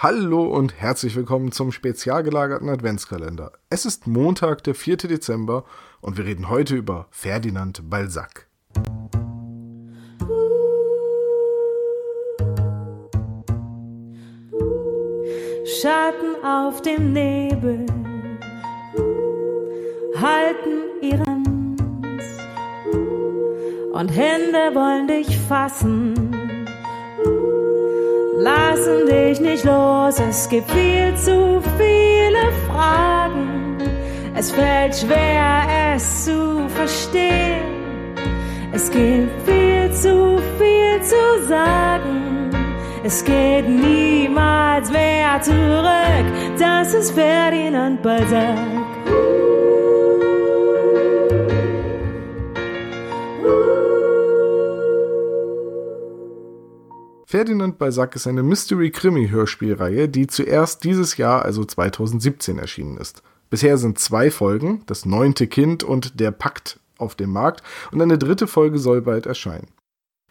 Hallo und herzlich willkommen zum spezial gelagerten Adventskalender. Es ist Montag, der 4. Dezember und wir reden heute über Ferdinand Balzac. Schatten auf dem Nebel halten ihren und Hände wollen dich fassen lassen dich nicht los. Es gibt viel zu viele Fragen. Es fällt schwer, es zu verstehen. Es gibt viel zu viel zu sagen. Es geht niemals mehr zurück. Das ist Ferdinand Balzac. Ferdinand Balzac ist eine Mystery-Krimi-Hörspielreihe, die zuerst dieses Jahr, also 2017, erschienen ist. Bisher sind zwei Folgen, das neunte Kind und der Pakt auf dem Markt, und eine dritte Folge soll bald erscheinen.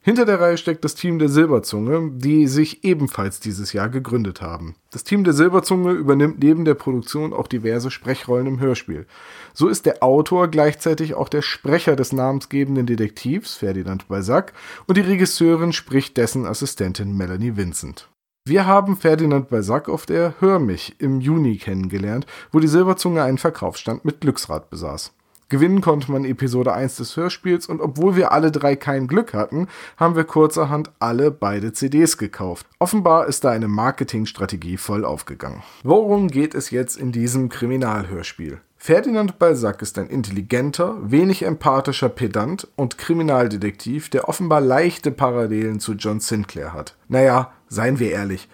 Hinter der Reihe steckt das Team der Silberzunge, die sich ebenfalls dieses Jahr gegründet haben. Das Team der Silberzunge übernimmt neben der Produktion auch diverse Sprechrollen im Hörspiel. So ist der Autor gleichzeitig auch der Sprecher des namensgebenden Detektivs Ferdinand Balzac und die Regisseurin spricht dessen Assistentin Melanie Vincent. Wir haben Ferdinand Balzac auf der Hör mich im Juni kennengelernt, wo die Silberzunge einen Verkaufsstand mit Glücksrad besaß. Gewinnen konnte man Episode 1 des Hörspiels und obwohl wir alle drei kein Glück hatten, haben wir kurzerhand alle beide CDs gekauft. Offenbar ist da eine Marketingstrategie voll aufgegangen. Worum geht es jetzt in diesem Kriminalhörspiel? Ferdinand Balzac ist ein intelligenter, wenig empathischer Pedant und Kriminaldetektiv, der offenbar leichte Parallelen zu John Sinclair hat. Naja, seien wir ehrlich,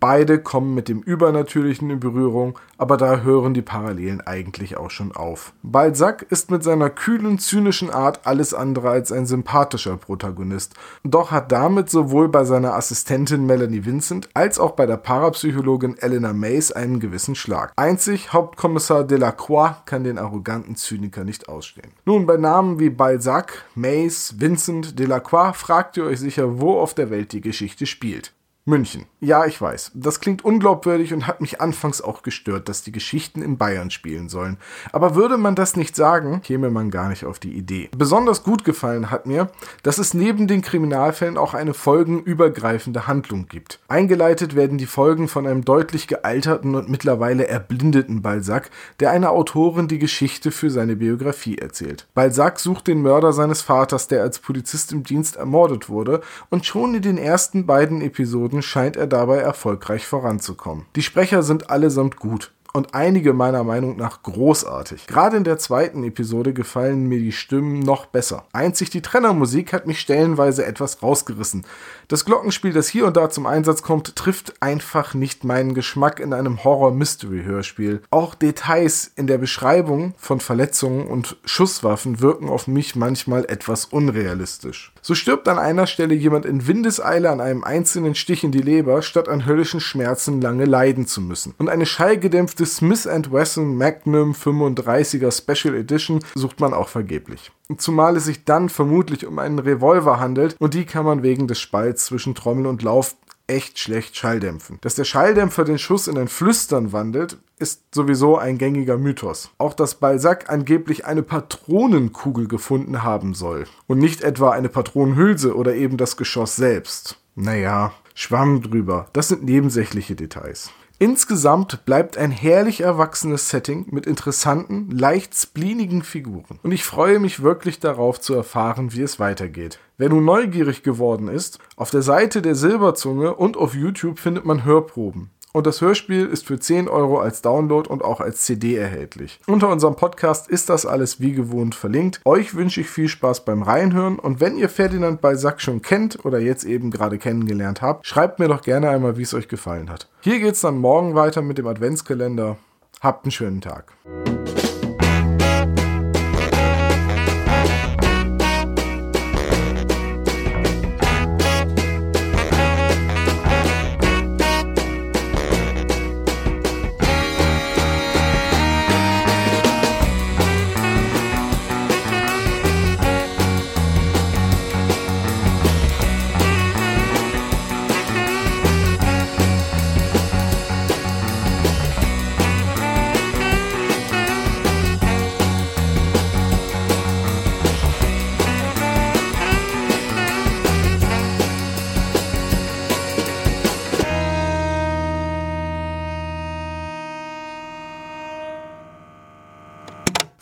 Beide kommen mit dem Übernatürlichen in Berührung, aber da hören die Parallelen eigentlich auch schon auf. Balzac ist mit seiner kühlen, zynischen Art alles andere als ein sympathischer Protagonist, doch hat damit sowohl bei seiner Assistentin Melanie Vincent als auch bei der Parapsychologin Eleanor Mays einen gewissen Schlag. Einzig Hauptkommissar Delacroix kann den arroganten Zyniker nicht ausstehen. Nun, bei Namen wie Balzac, Mays, Vincent, Delacroix fragt ihr euch sicher, wo auf der Welt die Geschichte spielt. München. Ja, ich weiß. Das klingt unglaubwürdig und hat mich anfangs auch gestört, dass die Geschichten in Bayern spielen sollen. Aber würde man das nicht sagen, käme man gar nicht auf die Idee. Besonders gut gefallen hat mir, dass es neben den Kriminalfällen auch eine folgenübergreifende Handlung gibt. Eingeleitet werden die Folgen von einem deutlich gealterten und mittlerweile erblindeten Balzac, der einer Autorin die Geschichte für seine Biografie erzählt. Balzac sucht den Mörder seines Vaters, der als Polizist im Dienst ermordet wurde, und schon in den ersten beiden Episoden Folgen scheint er dabei erfolgreich voranzukommen. Die Sprecher sind allesamt gut und einige meiner Meinung nach großartig. Gerade in der zweiten Episode gefallen mir die Stimmen noch besser. Einzig die Trennermusik hat mich stellenweise etwas rausgerissen. Das Glockenspiel, das hier und da zum Einsatz kommt, trifft einfach nicht meinen Geschmack in einem Horror-Mystery-Hörspiel. Auch Details in der Beschreibung von Verletzungen und Schusswaffen wirken auf mich manchmal etwas unrealistisch. So stirbt an einer Stelle jemand in Windeseile an einem einzelnen Stich in die Leber, statt an höllischen Schmerzen lange leiden zu müssen. Und eine schallgedämpfte Smith Wesson Magnum 35er Special Edition sucht man auch vergeblich. Zumal es sich dann vermutlich um einen Revolver handelt und die kann man wegen des Spalts zwischen Trommel und Lauf echt schlecht schalldämpfen. Dass der Schalldämpfer den Schuss in ein Flüstern wandelt, ist sowieso ein gängiger Mythos. Auch dass Balzac angeblich eine Patronenkugel gefunden haben soll und nicht etwa eine Patronenhülse oder eben das Geschoss selbst. Naja, Schwamm drüber. Das sind nebensächliche Details. Insgesamt bleibt ein herrlich erwachsenes Setting mit interessanten, leicht spleenigen Figuren. Und ich freue mich wirklich darauf zu erfahren, wie es weitergeht. Wer nun neugierig geworden ist, auf der Seite der Silberzunge und auf YouTube findet man Hörproben. Und das Hörspiel ist für 10 Euro als Download und auch als CD erhältlich. Unter unserem Podcast ist das alles wie gewohnt verlinkt. Euch wünsche ich viel Spaß beim Reinhören und wenn ihr Ferdinand Balzac schon kennt oder jetzt eben gerade kennengelernt habt, schreibt mir doch gerne einmal, wie es euch gefallen hat. Hier geht's dann morgen weiter mit dem Adventskalender. Habt einen schönen Tag.